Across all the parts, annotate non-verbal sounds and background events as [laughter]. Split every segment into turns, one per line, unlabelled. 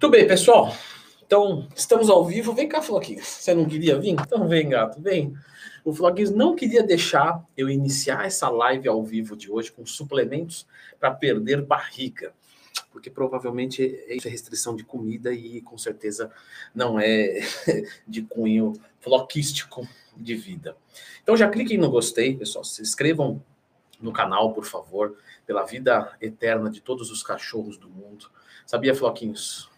Muito bem, pessoal. Então, estamos ao vivo. Vem cá, Floquinhos. Você não queria vir? Então vem, gato, vem. O Floquinhos não queria deixar eu iniciar essa live ao vivo de hoje com suplementos para perder barriga. Porque provavelmente isso é restrição de comida e com certeza não é [laughs] de cunho floquístico de vida. Então já cliquem no gostei, pessoal. Se inscrevam no canal, por favor, pela vida eterna de todos os cachorros do mundo. Sabia, Floquinhos?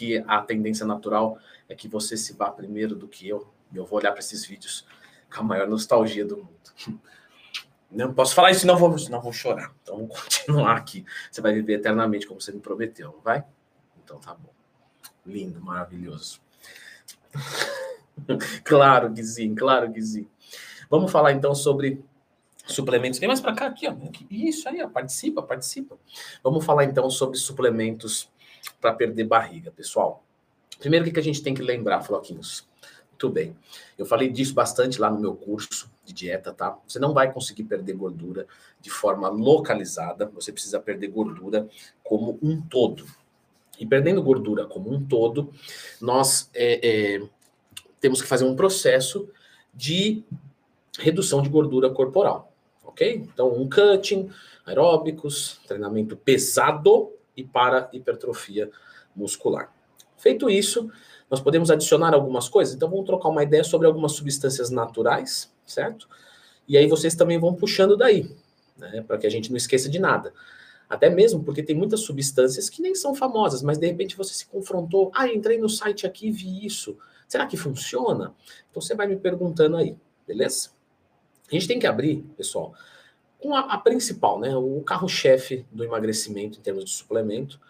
Que a tendência natural é que você se vá primeiro do que eu. E eu vou olhar para esses vídeos com a maior nostalgia do mundo. [laughs] Não posso falar isso, não vou, não vou chorar. Então vamos [laughs] continuar aqui. Você vai viver eternamente como você me prometeu, não vai? Então tá bom. Lindo, maravilhoso. [laughs] claro sim, claro sim. Vamos falar então sobre suplementos. Vem mais para cá aqui, ó. Isso aí, ó. participa, participa. Vamos falar então sobre suplementos para perder barriga, pessoal. Primeiro, o que a gente tem que lembrar, Floquinhos? Muito bem. Eu falei disso bastante lá no meu curso de dieta, tá? Você não vai conseguir perder gordura de forma localizada, você precisa perder gordura como um todo. E perdendo gordura como um todo, nós é, é, temos que fazer um processo de redução de gordura corporal, ok? Então, um cutting, aeróbicos, treinamento pesado e para hipertrofia muscular. Feito isso, nós podemos adicionar algumas coisas. Então, vamos trocar uma ideia sobre algumas substâncias naturais, certo? E aí vocês também vão puxando daí, né? Para que a gente não esqueça de nada. Até mesmo porque tem muitas substâncias que nem são famosas, mas de repente você se confrontou. Ah, entrei no site aqui e vi isso. Será que funciona? Então você vai me perguntando aí, beleza? A gente tem que abrir, pessoal, com a, a principal, né, o carro-chefe do emagrecimento em termos de suplemento,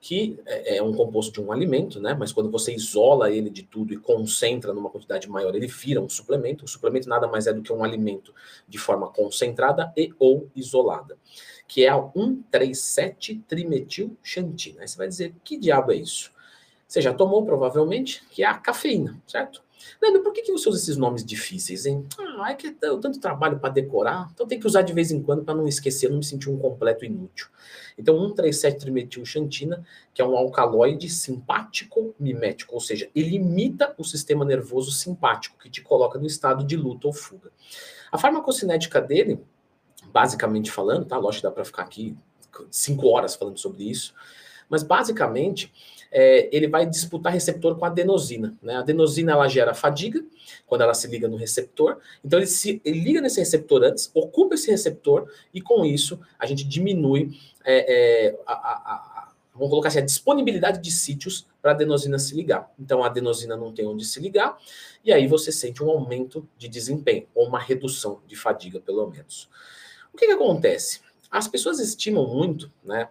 que é, é um composto de um alimento, né? Mas quando você isola ele de tudo e concentra numa quantidade maior, ele vira um suplemento. O suplemento nada mais é do que um alimento de forma concentrada e ou isolada, que é a 137-trimetilxantina. Aí você vai dizer, que diabo é isso? Você já tomou, provavelmente, que é a cafeína, certo? Leandro, por que, que você usa esses nomes difíceis, hein? Ah, é que eu tanto trabalho para decorar, então tem que usar de vez em quando para não esquecer, não me sentir um completo inútil. Então, 137-trimetilxantina, que é um alcaloide simpático mimético, ou seja, ele imita o sistema nervoso simpático, que te coloca no estado de luta ou fuga. A farmacocinética dele, basicamente falando, tá? Lógico que dá para ficar aqui cinco horas falando sobre isso, mas basicamente é, ele vai disputar receptor com a adenosina. Né? A adenosina ela gera fadiga quando ela se liga no receptor, então ele se ele liga nesse receptor antes, ocupa esse receptor e com isso a gente diminui é, é, a, a, a, vamos colocar assim, a disponibilidade de sítios para a adenosina se ligar. Então a adenosina não tem onde se ligar e aí você sente um aumento de desempenho ou uma redução de fadiga pelo menos. O que, que acontece? As pessoas estimam muito, né?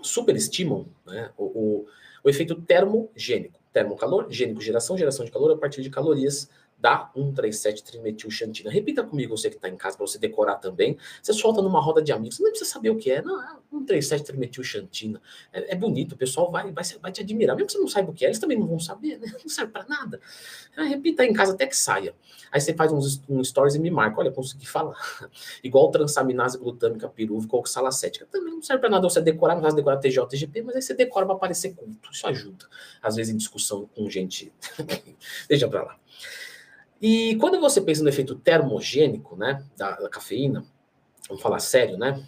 Superestimam né, o, o o efeito termogênico. Termocalor, gênico, geração, geração de calor a partir de calorias da 137-trimetilxantina. Repita comigo, você que está em casa, para você decorar também. Você solta numa roda de amigos, você não precisa saber o que é. Não, é 137-trimetilxantina. É, é bonito, o pessoal vai, vai, vai te admirar. Mesmo que você não saiba o que é, eles também não vão saber, né? Não serve para nada. É, repita aí em casa até que saia. Aí você faz uns, um stories e me marca. Olha, consegui falar. [laughs] Igual transaminase glutâmica pirúvica ou oxalacética. Também não serve para nada você decorar, não vai decorar TJ, TGP, mas aí você decora para parecer culto. Isso ajuda. Às vezes em discussão com gente. [laughs] Deixa para lá. E quando você pensa no efeito termogênico, né, da, da cafeína, vamos falar sério, né,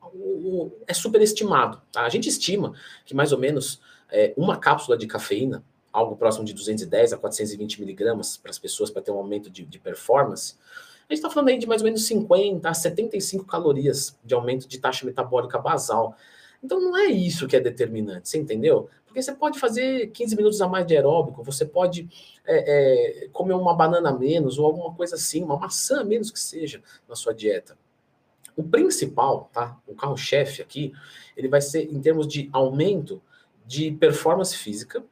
o, o, é superestimado. Tá? A gente estima que mais ou menos é, uma cápsula de cafeína, algo próximo de 210 a 420 miligramas para as pessoas para ter um aumento de, de performance, a gente está falando aí de mais ou menos 50 a 75 calorias de aumento de taxa metabólica basal. Então não é isso que é determinante, você entendeu? Porque você pode fazer 15 minutos a mais de aeróbico, você pode é, é, comer uma banana a menos ou alguma coisa assim, uma maçã a menos que seja na sua dieta. O principal, tá? O carro-chefe aqui, ele vai ser em termos de aumento de performance física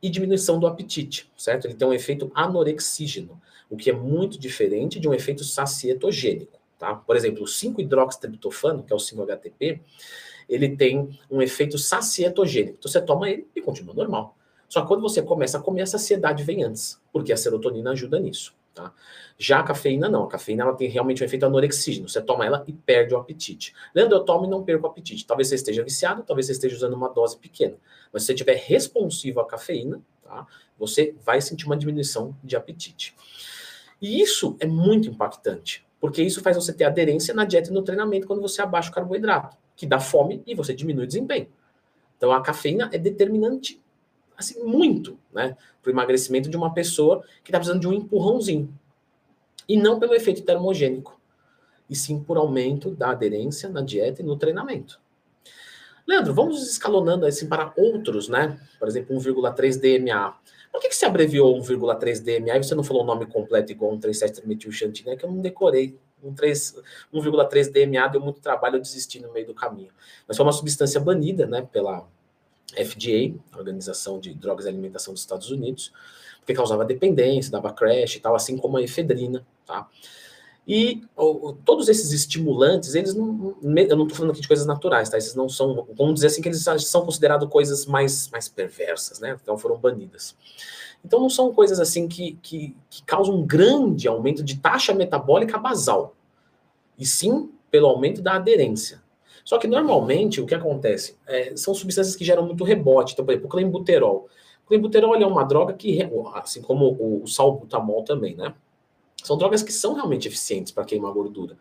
e diminuição do apetite, certo? Ele tem um efeito anorexígeno, o que é muito diferente de um efeito sacietogênico, tá? Por exemplo, o 5-hidroxitriptofano, que é o 5-HTP, ele tem um efeito sacietogênico. Então você toma ele e continua normal. Só que quando você começa a comer, a saciedade vem antes, porque a serotonina ajuda nisso. Tá? Já a cafeína não, a cafeína ela tem realmente um efeito anorexígeno. Você toma ela e perde o apetite. Leandro, eu tomo e não perco o apetite. Talvez você esteja viciado, talvez você esteja usando uma dose pequena. Mas se você estiver responsivo à cafeína, tá? você vai sentir uma diminuição de apetite. E isso é muito impactante, porque isso faz você ter aderência na dieta e no treinamento quando você abaixa o carboidrato, que dá fome e você diminui o desempenho. Então a cafeína é determinante assim, muito, né, para o emagrecimento de uma pessoa que está precisando de um empurrãozinho. E não pelo efeito termogênico, e sim por aumento da aderência na dieta e no treinamento. Leandro, vamos escalonando assim para outros, né? Por exemplo, 1,3 DMA. Por que, que você abreviou 1,3 DMA e você não falou o nome completo igual 1,37 metilxantina, que eu não decorei. 1,3 DMA deu muito trabalho, eu desisti no meio do caminho. Mas foi uma substância banida, né, pela FDA, Organização de Drogas e Alimentação dos Estados Unidos, porque causava dependência, dava crash e tal, assim como a efedrina, tá? E todos esses estimulantes, eles não. Eu não estou falando aqui de coisas naturais, tá? Esses não são. Vamos dizer assim que eles são considerados coisas mais, mais perversas, né? Então foram banidas. Então não são coisas assim que, que, que causam um grande aumento de taxa metabólica basal. E sim pelo aumento da aderência. Só que normalmente o que acontece é, são substâncias que geram muito rebote. Então, por exemplo, o clenbuterol. O clenbuterol é uma droga que, assim como o, o salbutamol também, né? São drogas que são realmente eficientes para queimar gordura.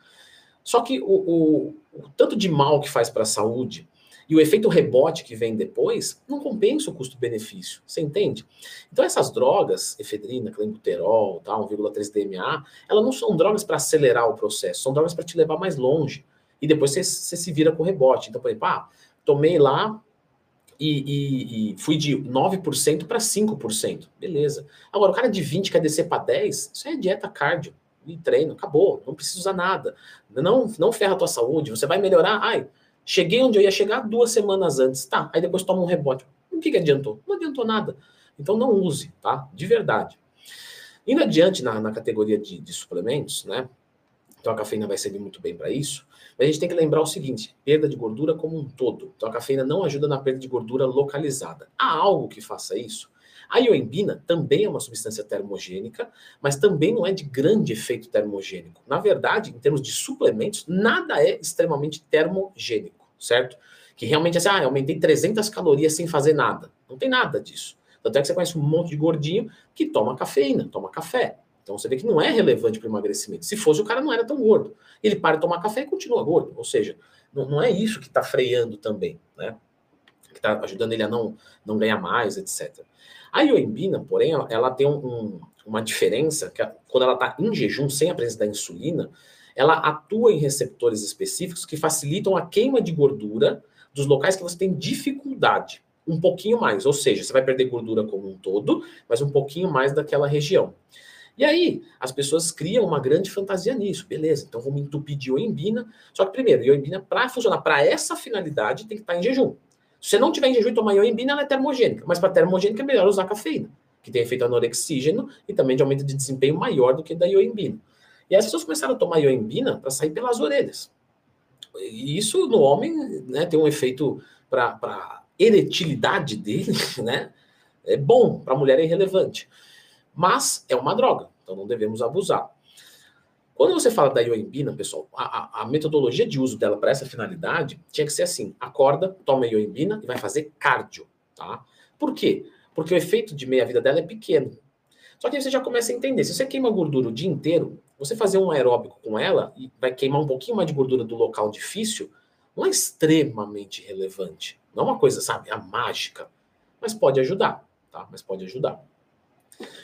Só que o, o, o tanto de mal que faz para a saúde e o efeito rebote que vem depois não compensa o custo-benefício. Você entende? Então, essas drogas, efedrina, clenbuterol, tá, 1,3 DMA, elas não são drogas para acelerar o processo, são drogas para te levar mais longe e depois você, você se vira com rebote. Então, por exemplo, ah, tomei lá e, e, e fui de 9% para 5%. Beleza. Agora, o cara de 20 quer descer para 10, isso é dieta cardio e treino, acabou, não precisa usar nada. Não, não ferra a tua saúde, você vai melhorar. Ai, cheguei onde eu ia chegar duas semanas antes. Tá, aí depois toma um rebote. O que, que adiantou? Não adiantou nada. Então não use, tá? De verdade. Indo adiante na, na categoria de, de suplementos, né? Então a cafeína vai servir muito bem para isso. A gente tem que lembrar o seguinte: perda de gordura como um todo. Então a cafeína não ajuda na perda de gordura localizada. Há algo que faça isso? A ioimbina também é uma substância termogênica, mas também não é de grande efeito termogênico. Na verdade, em termos de suplementos, nada é extremamente termogênico, certo? Que realmente é assim, ah, aumentei 300 calorias sem fazer nada. Não tem nada disso. Tanto é que você conhece um monte de gordinho que toma cafeína, toma café. Então você vê que não é relevante para o emagrecimento. Se fosse, o cara não era tão gordo. Ele para de tomar café e continua gordo. Ou seja, não, não é isso que está freando também, né? Que está ajudando ele a não, não ganhar mais, etc. A ioimbina, porém, ela tem um, uma diferença, que quando ela está em jejum, sem a presença da insulina, ela atua em receptores específicos que facilitam a queima de gordura dos locais que você tem dificuldade. Um pouquinho mais, ou seja, você vai perder gordura como um todo, mas um pouquinho mais daquela região. E aí, as pessoas criam uma grande fantasia nisso. Beleza, então vamos entupir de ioimbina. Só que, primeiro, ioimbina, para funcionar para essa finalidade, tem que estar tá em jejum. Se você não tiver em jejum e tomar ioimbina, ela é termogênica. Mas para termogênica é melhor usar cafeína, que tem efeito anorexígeno e também de aumento de desempenho maior do que da ioimbina. E as pessoas começaram a tomar ioimbina para sair pelas orelhas. E isso no homem né, tem um efeito para a eretilidade dele, [laughs] né? É bom, para a mulher é irrelevante. Mas é uma droga, então não devemos abusar. Quando você fala da ioimbina, pessoal, a, a, metodologia de uso dela para essa finalidade tinha que ser assim: acorda, toma ioimbina e vai fazer cardio, tá? Por quê? Porque o efeito de meia-vida dela é pequeno. Só que aí você já começa a entender: se você queima gordura o dia inteiro, você fazer um aeróbico com ela e vai queimar um pouquinho mais de gordura do local difícil, não é extremamente relevante. Não é uma coisa, sabe, a mágica. Mas pode ajudar, tá? Mas pode ajudar.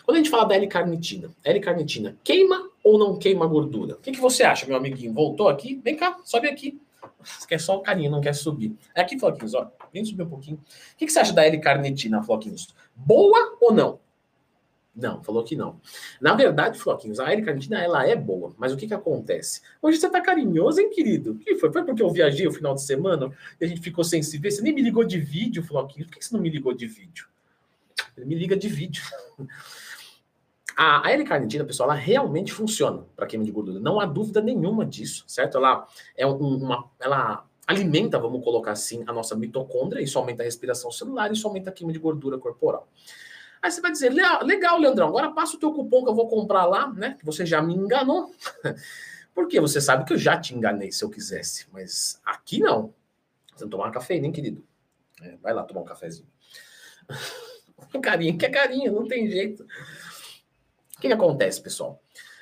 Quando a gente fala da L-carnitina, L-carnitina queima ou não queima gordura? O que, que você acha, meu amiguinho? Voltou aqui? Vem cá, sobe aqui. Você quer só o carinho, não quer subir. É aqui, Floquinhos, ó. Vem subir um pouquinho. O que, que você acha da L-carnitina, Floquinhos? Boa ou não? Não, falou que não. Na verdade, Floquinhos, a L-carnitina, ela é boa. Mas o que que acontece? Hoje você tá carinhoso, hein, querido? O que foi? Foi porque eu viajei o final de semana e a gente ficou sem se ver? Você nem me ligou de vídeo, Floquinhos. Por que você não me ligou de vídeo? Ele me liga de vídeo. [laughs] A, L-carnitina, pessoal, ela realmente funciona para queima de gordura. Não há dúvida nenhuma disso, certo? Ela é uma, ela alimenta, vamos colocar assim, a nossa mitocôndria, isso aumenta a respiração celular, isso aumenta a queima de gordura corporal. Aí você vai dizer, legal, Leandrão, agora passa o teu cupom que eu vou comprar lá, né? Que você já me enganou. [laughs] Porque você sabe que eu já te enganei se eu quisesse, mas aqui não. Você não tomar cafeína, hein, querido? É, vai lá tomar um cafezinho. [laughs] [laughs] carinha, que é carinha, não tem jeito. O que, que acontece, pessoal?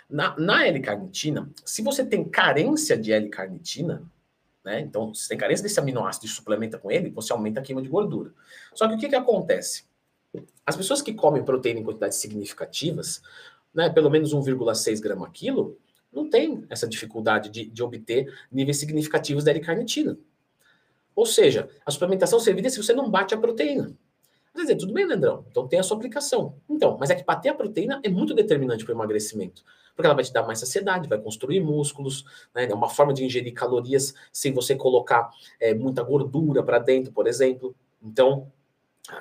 Na, na L-carnitina, se você tem carência de L-carnitina, né? Então, se tem carência desse aminoácido e suplementa com ele, você aumenta a queima de gordura. Só que o que, que acontece? As pessoas que comem proteína em quantidades significativas, né, pelo menos 1,6 grama quilo, não tem essa dificuldade de, de obter níveis significativos da L-carnitina. Ou seja, a suplementação serviria se você não bate a proteína. Dizer, tudo bem, Leandrão, então tem a sua aplicação. Então, mas é que bater a proteína é muito determinante para o emagrecimento. Porque ela vai te dar mais saciedade, vai construir músculos, né? é uma forma de ingerir calorias sem você colocar é, muita gordura para dentro, por exemplo. Então,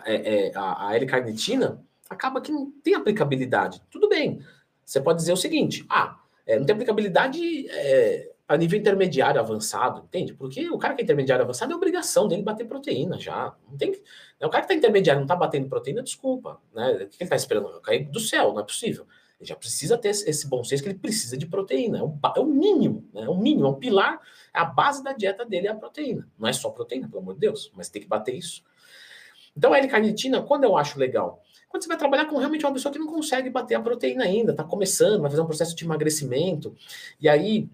é, é, a, a L-carnitina acaba que não tem aplicabilidade. Tudo bem, você pode dizer o seguinte, ah, é, não tem aplicabilidade é, a nível intermediário avançado, entende? Porque o cara que é intermediário avançado é obrigação dele bater proteína já. Não tem, né? O cara que está intermediário não está batendo proteína, desculpa. Né? O que ele está esperando? Cair do céu, não é possível. Ele já precisa ter esse bom senso que ele precisa de proteína. É o, é o mínimo, né? é o mínimo, é o pilar, é a base da dieta dele é a proteína. Não é só proteína, pelo amor de Deus, mas tem que bater isso. Então a L-carnitina, quando eu acho legal? Quando você vai trabalhar com realmente uma pessoa que não consegue bater a proteína ainda, está começando, vai fazer um processo de emagrecimento, e aí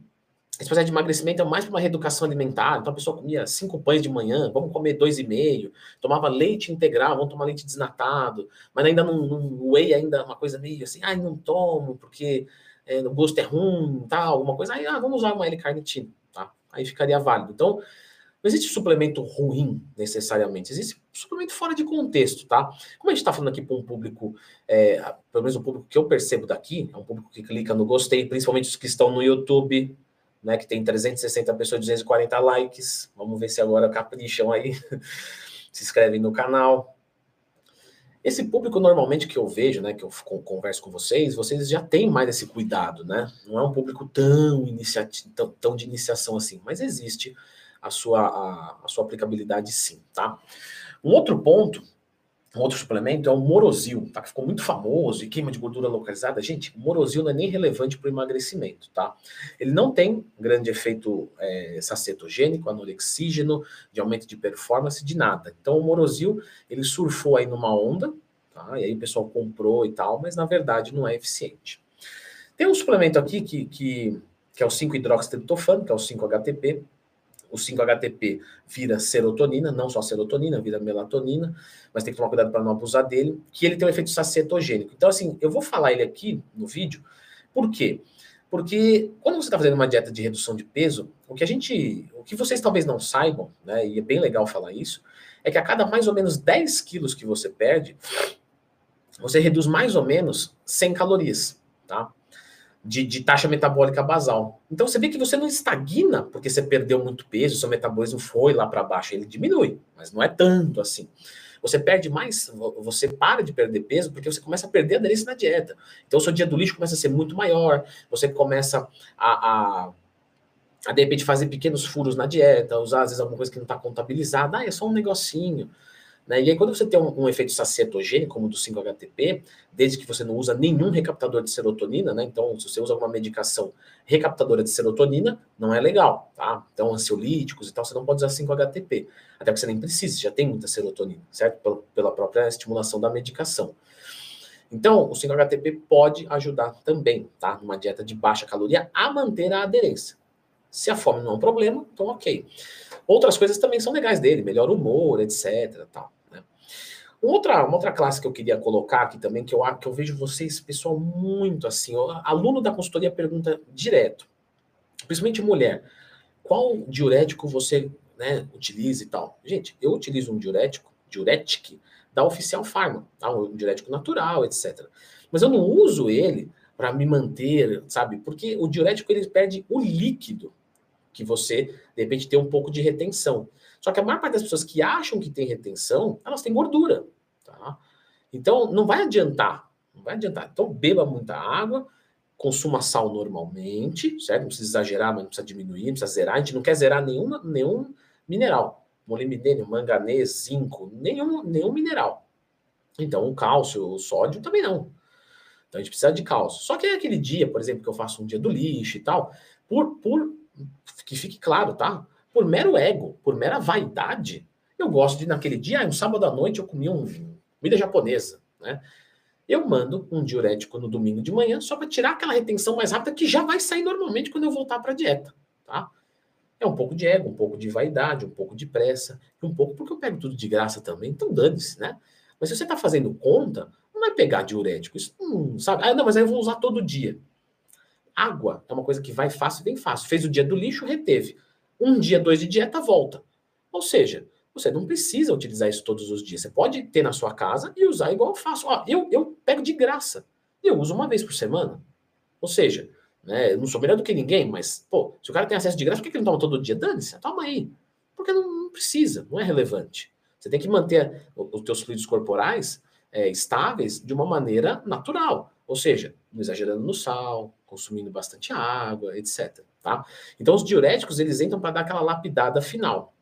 esse processo de emagrecimento é mais para uma reeducação alimentar. Então a pessoa comia cinco pães de manhã, vamos comer dois e meio. Tomava leite integral, vamos tomar leite desnatado. Mas ainda não, não whey ainda é uma coisa meio assim, ai, não tomo porque é, o gosto é ruim, tal, alguma coisa. Aí, ah, vamos usar uma L-carnitina, tá? Aí ficaria válido. Então, não existe suplemento ruim necessariamente, existe suplemento fora de contexto, tá? Como a gente está falando aqui para um público, é, pelo menos o público que eu percebo daqui, é um público que clica no gostei, principalmente os que estão no YouTube, né, que tem 360 pessoas, 240 likes. Vamos ver se agora capricham aí. [laughs] se inscrevem no canal. Esse público normalmente que eu vejo, né, que eu converso com vocês, vocês já têm mais esse cuidado, né? Não é um público tão, tão, tão de iniciação assim, mas existe a sua, a, a sua aplicabilidade sim, tá? Um outro ponto um outro suplemento é o Morosil, tá? Que ficou muito famoso e queima de gordura localizada. Gente, o Morosil não é nem relevante para o emagrecimento, tá? Ele não tem grande efeito é, sacetogênico, anorexígeno, de aumento de performance, de nada. Então, o Morosil, ele surfou aí numa onda, tá? E aí o pessoal comprou e tal, mas na verdade não é eficiente. Tem um suplemento aqui que, que, que é o 5-hidroxitriptofano, que é o 5-HTP, o 5-HTP vira serotonina, não só serotonina, vira melatonina, mas tem que tomar cuidado para não abusar dele, que ele tem um efeito sacetogênico. Então, assim, eu vou falar ele aqui no vídeo, por quê? Porque quando você está fazendo uma dieta de redução de peso, o que a gente, o que vocês talvez não saibam, né, e é bem legal falar isso, é que a cada mais ou menos 10 quilos que você perde, você reduz mais ou menos 100 calorias, tá? De, de, taxa metabólica basal. Então você vê que você não estagna porque você perdeu muito peso, seu metabolismo foi lá para baixo, ele diminui, mas não é tanto assim. Você perde mais, você para de perder peso porque você começa a perder aderência na dieta. Então seu dia do lixo começa a ser muito maior, você começa a, a, a de repente fazer pequenos furos na dieta, usar às vezes alguma coisa que não está contabilizada, ah, é só um negocinho. Né? E aí, quando você tem um, um efeito sacetogênico, como o do 5-HTP, desde que você não usa nenhum recaptador de serotonina, né? Então, se você usa alguma medicação recaptadora de serotonina, não é legal, tá? Então, ansiolíticos e tal, você não pode usar 5-HTP. Até porque você nem precisa, já tem muita serotonina, certo? Pela própria estimulação da medicação. Então, o 5-HTP pode ajudar também, tá? Numa dieta de baixa caloria, a manter a aderência. Se a fome não é um problema, então ok. Outras coisas também são legais dele, melhor humor, etc. Tal. Outra, uma outra classe que eu queria colocar aqui também, que eu, que eu vejo vocês, pessoal, muito assim, aluno da consultoria pergunta direto, principalmente mulher, qual diurético você né, utiliza e tal? Gente, eu utilizo um diurético, diuretic, da Oficial Pharma, tá? um diurético natural, etc. Mas eu não uso ele para me manter, sabe? Porque o diurético ele perde o líquido que você, de repente, tem um pouco de retenção. Só que a maior parte das pessoas que acham que tem retenção, elas têm gordura. Tá? Então, não vai adiantar. Não vai adiantar. Então, beba muita água, consuma sal normalmente, certo? Não precisa exagerar, mas não precisa diminuir, não precisa zerar. A gente não quer zerar nenhuma, nenhum mineral. Molimidênio, manganês, zinco, nenhum, nenhum mineral. Então, o cálcio, o sódio também não. Então, a gente precisa de cálcio. Só que é aquele dia, por exemplo, que eu faço um dia do lixo e tal, por, por que fique claro, tá? Por mero ego, por mera vaidade, eu gosto de, naquele dia, um sábado à noite, eu comi um comida japonesa, né? Eu mando um diurético no domingo de manhã só para tirar aquela retenção mais rápida que já vai sair normalmente quando eu voltar para a dieta, tá? É um pouco de ego, um pouco de vaidade, um pouco de pressa, um pouco porque eu pego tudo de graça também, então dane-se, né? Mas se você está fazendo conta, não vai pegar diurético, isso não sabe. Ah, não, mas aí eu vou usar todo dia. Água é uma coisa que vai fácil e vem fácil. Fez o dia do lixo, reteve. Um dia, dois de dieta, volta. Ou seja, você não precisa utilizar isso todos os dias. Você pode ter na sua casa e usar igual eu faço. Ó, eu, eu pego de graça. E eu uso uma vez por semana. Ou seja, né, eu não sou melhor do que ninguém, mas, pô, se o cara tem acesso de graça, por que ele não toma todo dia? Dane-se, toma aí. Porque não, não, precisa, não é relevante. Você tem que manter os teus fluidos corporais é, estáveis de uma maneira natural. Ou seja, não exagerando no sal, consumindo bastante água, etc. Tá? Então, os diuréticos, eles entram para dar aquela lapidada final.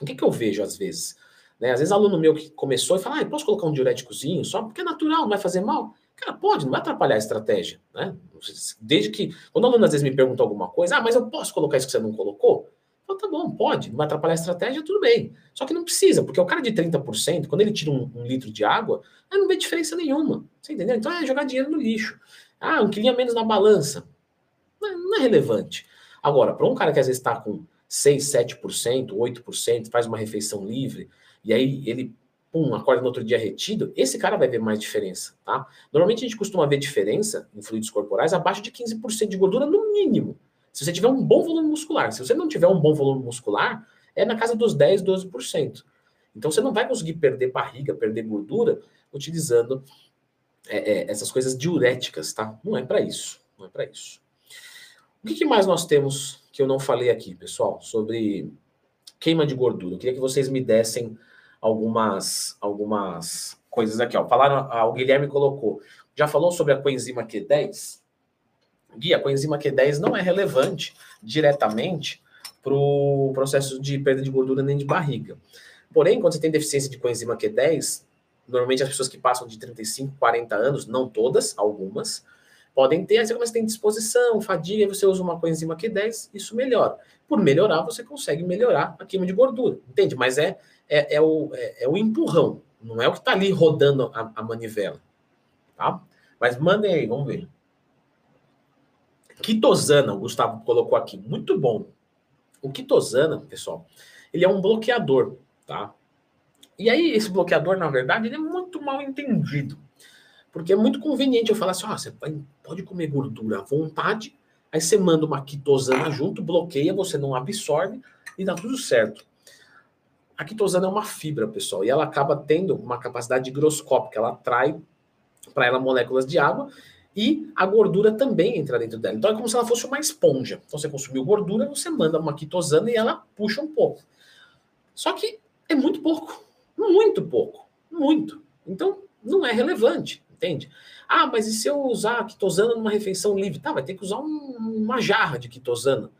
O que, que eu vejo às vezes? Né? Às vezes aluno meu que começou e fala, ah, posso colocar um diuréticozinho só porque é natural, não vai fazer mal? Cara, pode, não vai atrapalhar a estratégia. Né? Desde que. Quando o aluno às vezes me pergunta alguma coisa, ah, mas eu posso colocar isso que você não colocou? Falo, tá bom, pode, não vai atrapalhar a estratégia, tudo bem. Só que não precisa, porque o cara de 30%, quando ele tira um, um litro de água, não vê diferença nenhuma. Você entendeu? Então é jogar dinheiro no lixo. Ah, um quilinho a menos na balança. Não, não é relevante. Agora, para um cara que às vezes está com 6, 7%, 8%, faz uma refeição livre, e aí ele, pum, acorda no outro dia retido, esse cara vai ver mais diferença, tá? Normalmente a gente costuma ver diferença em fluidos corporais abaixo de 15% de gordura no mínimo. Se você tiver um bom volume muscular. Se você não tiver um bom volume muscular, é na casa dos 10, 12%. Então você não vai conseguir perder barriga, perder gordura utilizando é, é, essas coisas diuréticas, tá? Não é para isso. Não é para isso. O que, que mais nós temos que eu não falei aqui, pessoal, sobre queima de gordura. Eu queria que vocês me dessem algumas, algumas coisas aqui. Ó. Falaram, ah, o Guilherme colocou. Já falou sobre a coenzima Q10? Gui, a coenzima Q10 não é relevante diretamente para o processo de perda de gordura nem de barriga. Porém, quando você tem deficiência de coenzima Q10, normalmente as pessoas que passam de 35, 40 anos, não todas, algumas, podem ter, aí você começa a ter disposição, fadiga, você usa uma coenzima Q10, isso melhora. Por melhorar, você consegue melhorar a queima de gordura, entende? Mas é, é, é o, é, é, o empurrão, não é o que está ali rodando a, a, manivela, tá? Mas mandem aí, vamos ver. Quitosana, o Gustavo colocou aqui, muito bom. O quitosana, pessoal, ele é um bloqueador, tá? E aí, esse bloqueador, na verdade, ele é muito mal entendido. Porque é muito conveniente eu falar assim: ó, você pode comer gordura à vontade, aí você manda uma quitosana junto, bloqueia, você não absorve e dá tudo certo. A quitosana é uma fibra, pessoal, e ela acaba tendo uma capacidade higroscópica, ela atrai para ela moléculas de água e a gordura também entra dentro dela. Então é como se ela fosse uma esponja. Então você consumiu gordura, você manda uma quitosana e ela puxa um pouco. Só que é muito pouco, muito pouco, muito. Então não é relevante entende? Ah, mas e se eu usar quitosana numa refeição livre? Tá, vai ter que usar um, uma jarra de quitosana.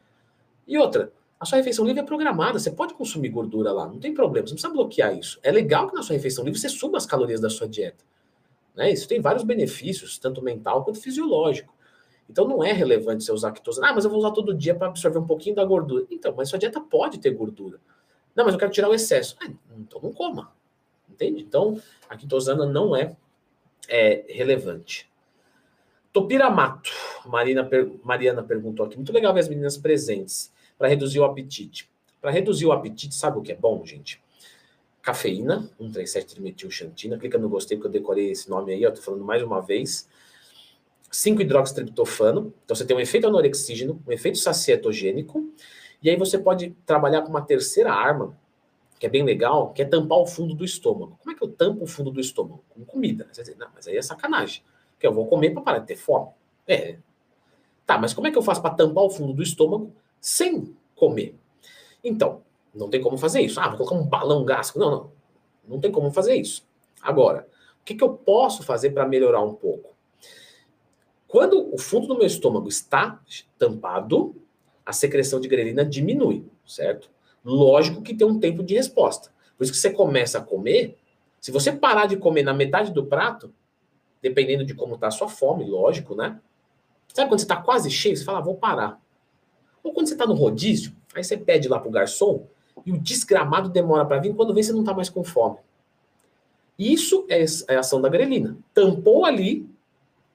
E outra, a sua refeição livre é programada, você pode consumir gordura lá, não tem problema, você não precisa bloquear isso. É legal que na sua refeição livre você suba as calorias da sua dieta. Né? Isso tem vários benefícios, tanto mental quanto fisiológico. Então não é relevante você usar quitosana. Ah, mas eu vou usar todo dia para absorver um pouquinho da gordura. Então, mas sua dieta pode ter gordura. Não, mas eu quero tirar o excesso. Ah, então não coma. Entende? Então, a quitosana não é é relevante. Topiramato, Marina, Mariana perguntou aqui. Muito legal ver as meninas presentes para reduzir o apetite. Para reduzir o apetite, sabe o que é bom, gente? Cafeína, 137-trimetilxantina. Clica no gostei, porque eu decorei esse nome aí, tô falando mais uma vez. 5-hidroxitriptofano. Então você tem um efeito anorexígeno, um efeito sacietogênico. E aí você pode trabalhar com uma terceira arma, que é bem legal, que é tampar o fundo do estômago. Como é que eu tampo o fundo do estômago? Com comida. Você dizer, não, mas aí é sacanagem. Que eu vou comer para parar de ter fome. É. Tá, mas como é que eu faço para tampar o fundo do estômago sem comer? Então, não tem como fazer isso. Ah, vou colocar um balão gástrico. Não, não. Não tem como fazer isso. Agora, o que, que eu posso fazer para melhorar um pouco? Quando o fundo do meu estômago está tampado, a secreção de grelina diminui, certo? Lógico que tem um tempo de resposta. Por isso que você começa a comer, Se você parar de comer na metade do prato, dependendo de como está a sua fome, lógico, né? Sabe quando você está quase cheio, você fala, ah, vou parar. Ou quando você está no rodízio, aí você pede lá pro garçom e o desgramado demora para vir, quando vê você não está mais com fome. Isso é, é a ação da grelina. Tampou ali,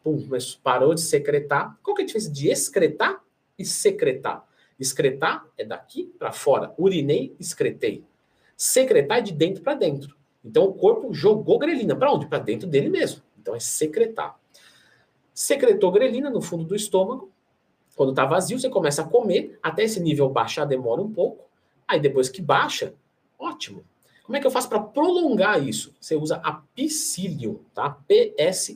pum, mas parou de secretar. Qual que é a diferença de excretar e secretar? Excretar é daqui para fora. Urinei, excretei. Secretar é de dentro para dentro. Então o corpo jogou grelina para onde? Para dentro dele mesmo. Então é secretar. Secretou grelina no fundo do estômago. Quando está vazio, você começa a comer. Até esse nível baixar demora um pouco. Aí depois que baixa, ótimo. Como é que eu faço para prolongar isso? Você usa a psyllium, tá? P-S-Y-L-L-I-U-M,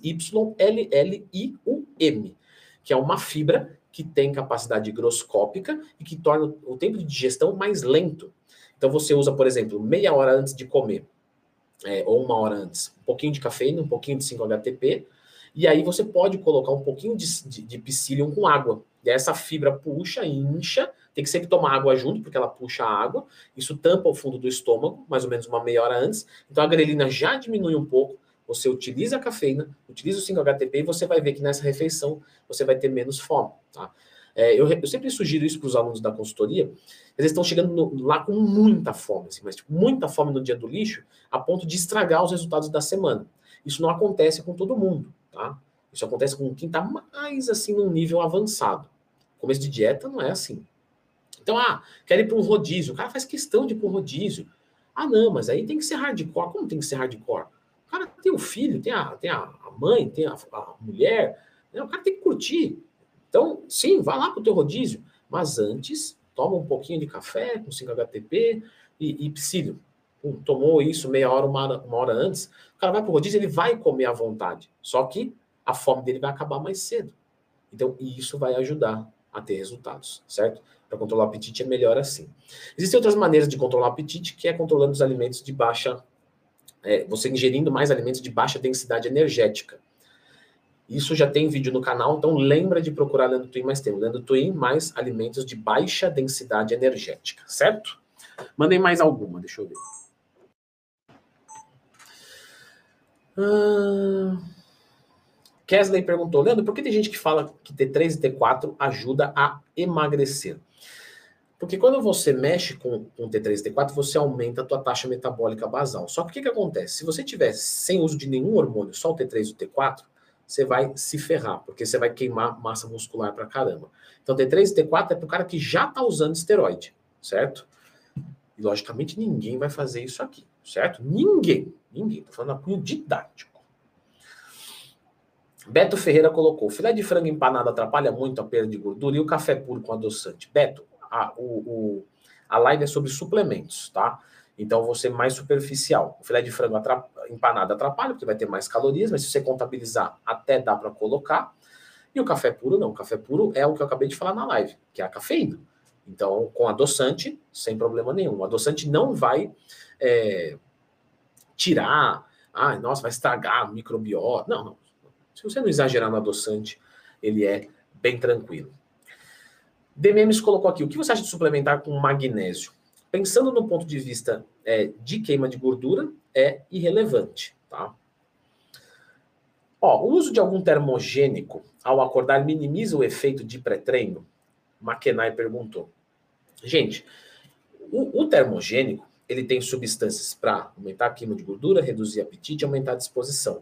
que é uma fibra que tem capacidade higroscópica e que torna o tempo de digestão mais lento. Então você usa, por exemplo, meia hora antes de comer, é, ou uma hora antes, um pouquinho de cafeína, um pouquinho de 5-HTP, e aí você pode colocar um pouquinho de, de, de psyllium com água. E aí essa fibra puxa, incha, tem que sempre tomar água junto, porque ela puxa a água. Isso tampa o fundo do estômago, mais ou menos uma meia hora antes. Então a grelina já diminui um pouco. Você utiliza a cafeína, utiliza o 5-HTP e você vai ver que nessa refeição você vai ter menos fome. Tá? É, eu, eu, sempre sugiro isso para os alunos da consultoria. Eles estão chegando no, lá com muita fome, assim, mas tipo, muita fome no dia do lixo, a ponto de estragar os resultados da semana. Isso não acontece com todo mundo, tá? Isso acontece com quem está mais assim num nível avançado. Começo de dieta não é assim. Então, ah, quer ir para um rodízio. O cara faz questão de ir para um rodízio. Ah, não, mas aí tem que ser hardcore. Como tem que ser hardcore? O cara tem o filho, tem a, tem a mãe, tem a, a mulher. Né? O cara tem que curtir. Então, sim, vá lá para o teu rodízio. Mas antes, toma um pouquinho de café com 5-HTP e, e psyllium. tomou isso meia hora uma, hora, uma hora antes. O cara vai para o rodízio, ele vai comer à vontade. Só que a fome dele vai acabar mais cedo. Então, isso vai ajudar a ter resultados, certo? Para controlar o apetite é melhor assim. Existem outras maneiras de controlar o apetite, que é controlando os alimentos de baixa. É, você ingerindo mais alimentos de baixa densidade energética. Isso já tem vídeo no canal, então lembra de procurar Lendo Twin mais tempo. Lendo Twin mais alimentos de baixa densidade energética, certo? Mandem mais alguma, deixa eu ver. Ah... Kesley perguntou, Leandro, por que tem gente que fala que T3 e T4 ajuda a emagrecer? Porque quando você mexe com, com T3 e T4, você aumenta a tua taxa metabólica basal. Só que o que, que acontece? Se você tiver sem uso de nenhum hormônio, só o T3 e o T4, você vai se ferrar, porque você vai queimar massa muscular pra caramba. Então, T3 e T4 é pro cara que já tá usando esteroide, certo? E, logicamente, ninguém vai fazer isso aqui, certo? Ninguém. Ninguém. Tô falando a cunho didático. Beto Ferreira colocou: filé de frango empanado atrapalha muito a perda de gordura e o café puro com adoçante. Beto, a, o, o, a live é sobre suplementos, tá? Então você mais superficial. O filé de frango atrap empanado atrapalha, porque vai ter mais calorias, mas se você contabilizar, até dá para colocar. E o café puro não. O café puro é o que eu acabei de falar na live, que é a cafeína. Então, com adoçante, sem problema nenhum. O adoçante não vai é, tirar, ah, nossa, vai estragar a microbiota. Não, não. Se você não exagerar no adoçante, ele é bem tranquilo. DMMs colocou aqui, o que você acha de suplementar com magnésio? Pensando no ponto de vista é, de queima de gordura, é irrelevante, tá? Ó, o uso de algum termogênico ao acordar minimiza o efeito de pré-treino? McKenai perguntou. Gente, o, o termogênico, ele tem substâncias para aumentar a queima de gordura, reduzir apetite e aumentar a disposição.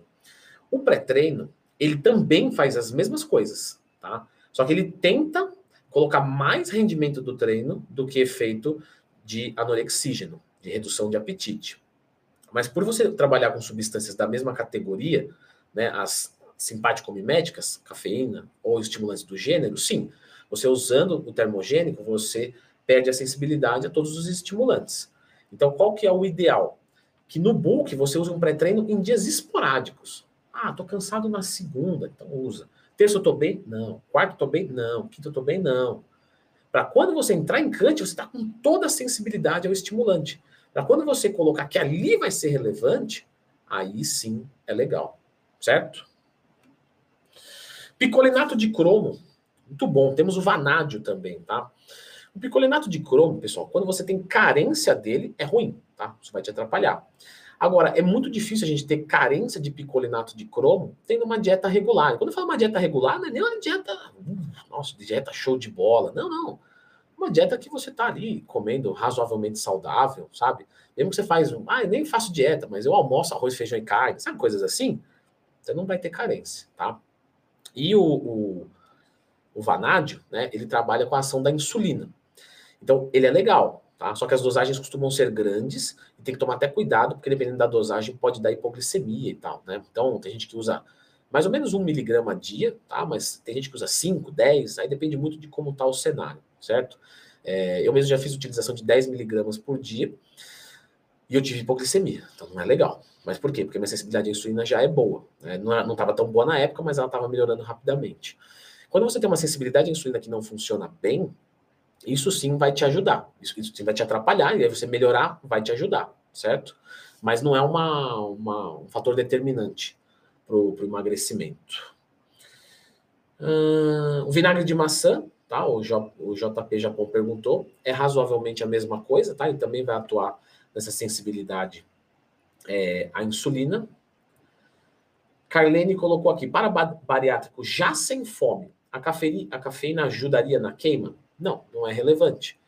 O pré-treino, ele também faz as mesmas coisas, tá? Só que ele tenta colocar mais rendimento do treino do que efeito de anorexígeno, de redução de apetite. Mas por você trabalhar com substâncias da mesma categoria, né, as simpático-miméticas, cafeína ou estimulantes do gênero, sim, você usando o termogênico, você perde a sensibilidade a todos os estimulantes. Então, qual que é o ideal? Que no bulk você use um pré-treino em dias esporádicos. Ah, tô cansado na segunda, então usa. Terça eu tô bem? Não. Quarto eu tô bem? Não. Quinto eu tô bem? Não. Para quando você entrar em cante, você está com toda a sensibilidade ao estimulante. Para quando você colocar que ali vai ser relevante, aí sim é legal. Certo? Picolinato de cromo. Muito bom. Temos o vanádio também, tá? O picolinato de cromo, pessoal, quando você tem carência dele, é ruim, tá? Isso vai te atrapalhar. Agora, é muito difícil a gente ter carência de picolinato de cromo tendo uma dieta regular. Quando eu falo uma dieta regular, não é nem uma dieta, uh, nossa, dieta show de bola. Não, não. Uma dieta que você tá ali comendo razoavelmente saudável, sabe? Mesmo que você faz, ah, eu nem faço dieta, mas eu almoço arroz, feijão e carne, sabe? Coisas assim. Você não vai ter carência, tá? E o, o, o vanádio, né, ele trabalha com a ação da insulina. Então, ele é legal, tá? Só que as dosagens costumam ser grandes e tem que tomar até cuidado, porque dependendo da dosagem pode dar hipoglicemia e tal, né? Então, tem gente que usa mais ou menos um miligrama a dia, tá? Mas tem gente que usa 5, 10, aí depende muito de como está o cenário, certo? É, eu mesmo já fiz utilização de 10 miligramas por dia e eu tive hipoglicemia, então não é legal. Mas por quê? Porque minha sensibilidade à insulina já é boa. Né? Não estava tão boa na época, mas ela estava melhorando rapidamente. Quando você tem uma sensibilidade à insulina que não funciona bem, isso sim vai te ajudar. Isso, isso sim vai te atrapalhar, e aí você melhorar vai te ajudar, certo? Mas não é uma, uma um fator determinante para o emagrecimento. Hum, o vinagre de maçã, tá? O, J, o JP Japão perguntou, é razoavelmente a mesma coisa, tá? Ele também vai atuar nessa sensibilidade é, à insulina. Carlene colocou aqui, para bariátrico já sem fome, a cafeína, a cafeína ajudaria na queima? Não, não é relevante.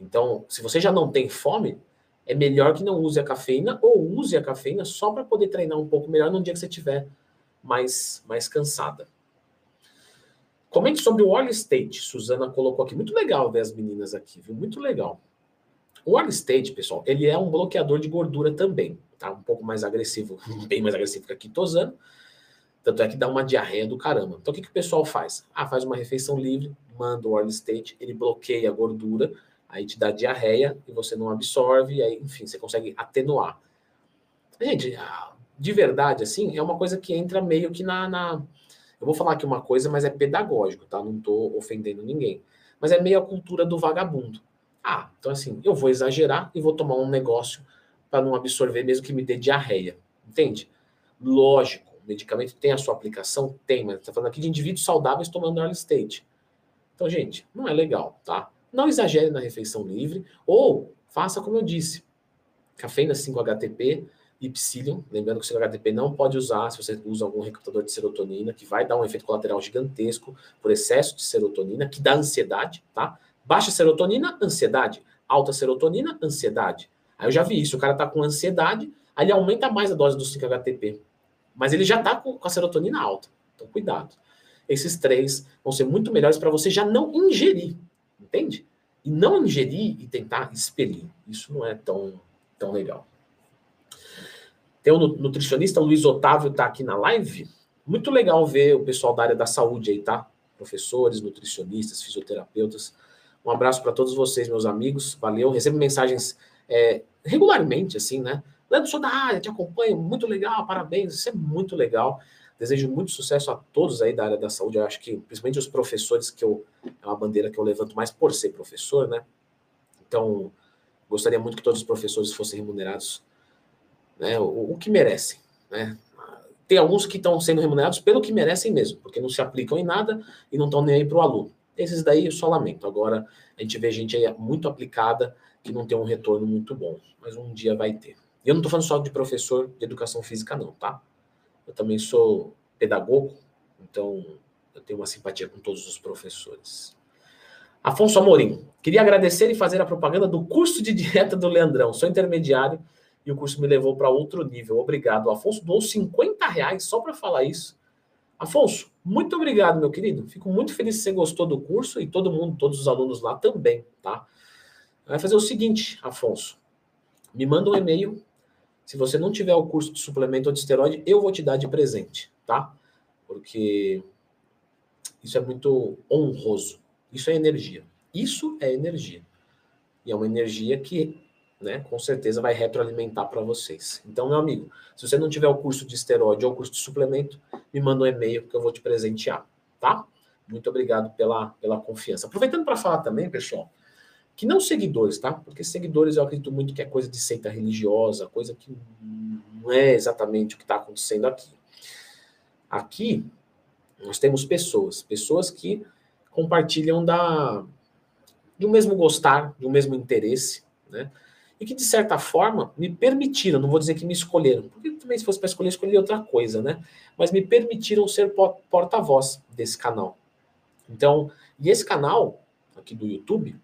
Então, se você já não tem fome, é melhor que não use a cafeína ou use a cafeína só para poder treinar um pouco melhor no dia que você estiver mais, mais cansada. Comente sobre o Oil State. Suzana colocou aqui. Muito legal ver as meninas aqui, viu? Muito legal. O Oil State, pessoal, ele é um bloqueador de gordura também, tá? Um pouco mais agressivo, [laughs] bem mais agressivo que a quitosana. Tanto é que dá uma diarreia do caramba. Então o que, que o pessoal faz? Ah, faz uma refeição livre, manda o Oil State, ele bloqueia a gordura, aí te dá diarreia e você não absorve, aí, enfim, você consegue atenuar. Gente, de verdade, assim, é uma coisa que entra meio que na, na. Eu vou falar aqui uma coisa, mas é pedagógico, tá? Não tô ofendendo ninguém. Mas é meio a cultura do vagabundo. Ah, então assim, eu vou exagerar e vou tomar um negócio para não absorver, mesmo que me dê diarreia. Entende? Lógico, medicamento tem a sua aplicação? Tem, mas está falando aqui de indivíduos saudáveis tomando early state. Então, gente, não é legal, tá? Não exagere na refeição livre, ou faça como eu disse: cafeína 5-HTP e psyllium. Lembrando que o 5-HTP não pode usar se você usa algum recrutador de serotonina, que vai dar um efeito colateral gigantesco por excesso de serotonina, que dá ansiedade, tá? Baixa serotonina, ansiedade. Alta serotonina, ansiedade. Aí eu já vi isso, o cara tá com ansiedade, aí ele aumenta mais a dose do 5-HTP. Mas ele já tá com a serotonina alta. Então, cuidado. Esses três vão ser muito melhores para você já não ingerir, entende? E não ingerir e tentar expelir. Isso não é tão, tão legal. Tem o nutricionista Luiz Otávio tá aqui na live. Muito legal ver o pessoal da área da saúde aí, tá? Professores, nutricionistas, fisioterapeutas um abraço para todos vocês, meus amigos. Valeu. Recebo mensagens é, regularmente, assim, né? Leandro, sou da área, te acompanho, muito legal, parabéns, isso é muito legal. Desejo muito sucesso a todos aí da área da saúde. Eu acho que, principalmente os professores, que eu, é uma bandeira que eu levanto mais por ser professor, né? Então, gostaria muito que todos os professores fossem remunerados né, o, o que merecem, né? Tem alguns que estão sendo remunerados pelo que merecem mesmo, porque não se aplicam em nada e não estão nem aí para o aluno. Esses daí eu só lamento. Agora a gente vê gente aí muito aplicada que não tem um retorno muito bom, mas um dia vai ter. Eu não estou falando só de professor de educação física, não, tá? Eu também sou pedagogo, então eu tenho uma simpatia com todos os professores. Afonso Amorim, queria agradecer e fazer a propaganda do curso de [laughs] dieta do Leandrão. Sou intermediário e o curso me levou para outro nível. Obrigado. O Afonso doou 50 reais só para falar isso. Afonso, muito obrigado, meu querido. Fico muito feliz que você gostou do curso e todo mundo, todos os alunos lá também, tá? Vai fazer o seguinte, Afonso. Me manda um e-mail. Se você não tiver o curso de suplemento ou de esteroide, eu vou te dar de presente, tá? Porque isso é muito honroso. Isso é energia. Isso é energia. E é uma energia que né, com certeza vai retroalimentar para vocês. Então, meu amigo, se você não tiver o curso de esteroide ou o curso de suplemento, me manda um e-mail que eu vou te presentear, tá? Muito obrigado pela, pela confiança. Aproveitando para falar também, pessoal, que não seguidores, tá? Porque seguidores eu acredito muito que é coisa de seita religiosa, coisa que não é exatamente o que está acontecendo aqui. Aqui nós temos pessoas, pessoas que compartilham da um mesmo gostar, um mesmo interesse, né? e que, de certa forma, me permitiram, não vou dizer que me escolheram, porque também se fosse para escolher, escolheria outra coisa, né? Mas me permitiram ser porta-voz desse canal. Então, e esse canal, aqui do YouTube,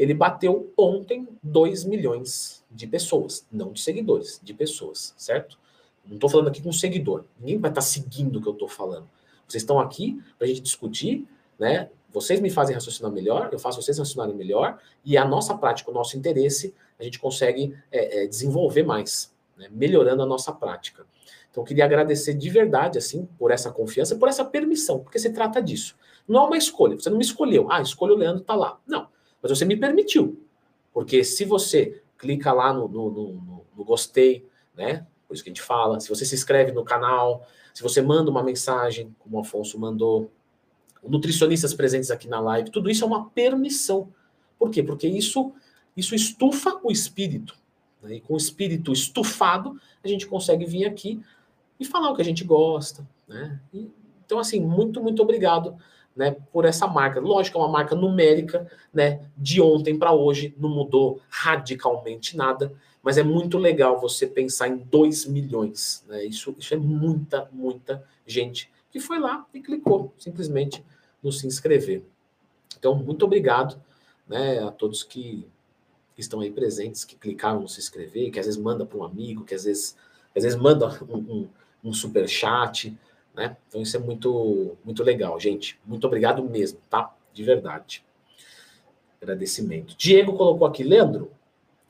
ele bateu ontem 2 milhões de pessoas, não de seguidores, de pessoas, certo? Não estou falando aqui com seguidor, ninguém vai estar tá seguindo o que eu estou falando. Vocês estão aqui para a gente discutir, né? Vocês me fazem raciocinar melhor, eu faço vocês raciocinarem melhor, e a nossa prática, o nosso interesse, a gente consegue é, é, desenvolver mais, né? melhorando a nossa prática. Então, eu queria agradecer de verdade, assim, por essa confiança, por essa permissão, porque se trata disso. Não é uma escolha, você não me escolheu. Ah, escolha o Leandro, tá lá. Não, mas você me permitiu. Porque se você clica lá no, no, no, no gostei, né? Por isso que a gente fala, se você se inscreve no canal, se você manda uma mensagem, como o Afonso mandou, nutricionistas presentes aqui na live, tudo isso é uma permissão. Por quê? Porque isso, isso estufa o espírito. Né? E com o espírito estufado, a gente consegue vir aqui e falar o que a gente gosta. Né? Então, assim, muito, muito obrigado né, por essa marca. Lógico, é uma marca numérica, né? De ontem para hoje não mudou radicalmente nada, mas é muito legal você pensar em 2 milhões. Né? Isso, isso é muita, muita gente que foi lá e clicou simplesmente no se inscrever. Então, muito obrigado né, a todos que, estão aí presentes, que clicaram no se inscrever, que às vezes manda para um amigo, que às vezes, às vezes manda um, um, um super chat, né? Então isso é muito, muito legal, gente. Muito obrigado mesmo, tá? De verdade. Agradecimento. Diego colocou aqui, Leandro,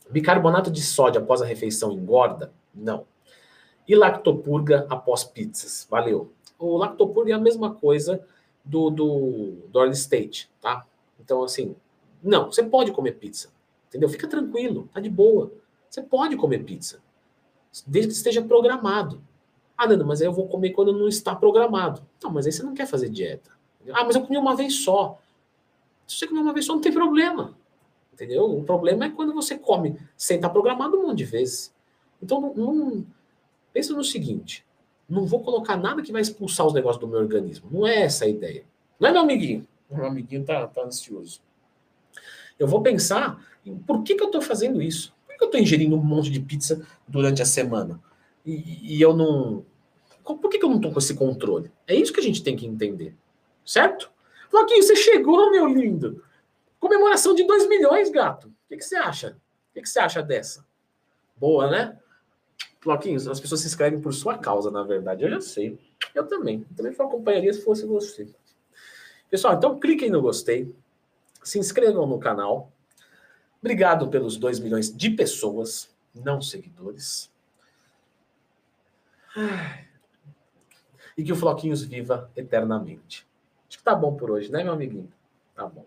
bicarbonato de sódio após a refeição engorda? Não. E lactopurga após pizzas? Valeu. O lactopurga é a mesma coisa do, do, do early stage, tá? Então, assim, não, você pode comer pizza, entendeu? Fica tranquilo, tá de boa. Você pode comer pizza, desde que esteja programado. Ah, Nando, mas aí eu vou comer quando não está programado. Não, mas aí você não quer fazer dieta. Ah, mas eu comi uma vez só. Se você comer uma vez só, não tem problema. Entendeu? O problema é quando você come sem estar programado um monte de vezes. Então, não, não, pensa no seguinte: não vou colocar nada que vai expulsar os negócios do meu organismo. Não é essa a ideia. Não é meu amiguinho? Meu amiguinho tá, tá ansioso. Eu vou pensar em por que, que eu estou fazendo isso? Por que, que eu estou ingerindo um monte de pizza durante a semana? E, e eu não, por que, que eu não estou com esse controle? É isso que a gente tem que entender. Certo? Floquinho, você chegou, meu lindo. Comemoração de 2 milhões, gato. O que, que você acha? O que, que você acha dessa? Boa, né? Floquinho, as pessoas se inscrevem por sua causa, na verdade. Eu já sei. Eu também. Eu também acompanharia se fosse você. Pessoal, então cliquem no gostei. Se inscrevam no canal. Obrigado pelos 2 milhões de pessoas, não seguidores. E que o Floquinhos viva eternamente. Acho que tá bom por hoje, né, meu amiguinho? Tá bom.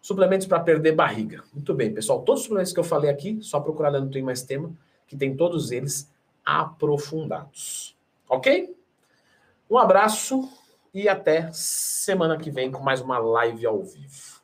Suplementos para perder barriga. Muito bem, pessoal. Todos os suplementos que eu falei aqui, só procurar lá no Tem Mais Tema, que tem todos eles aprofundados. Ok? Um abraço e até semana que vem com mais uma live ao vivo.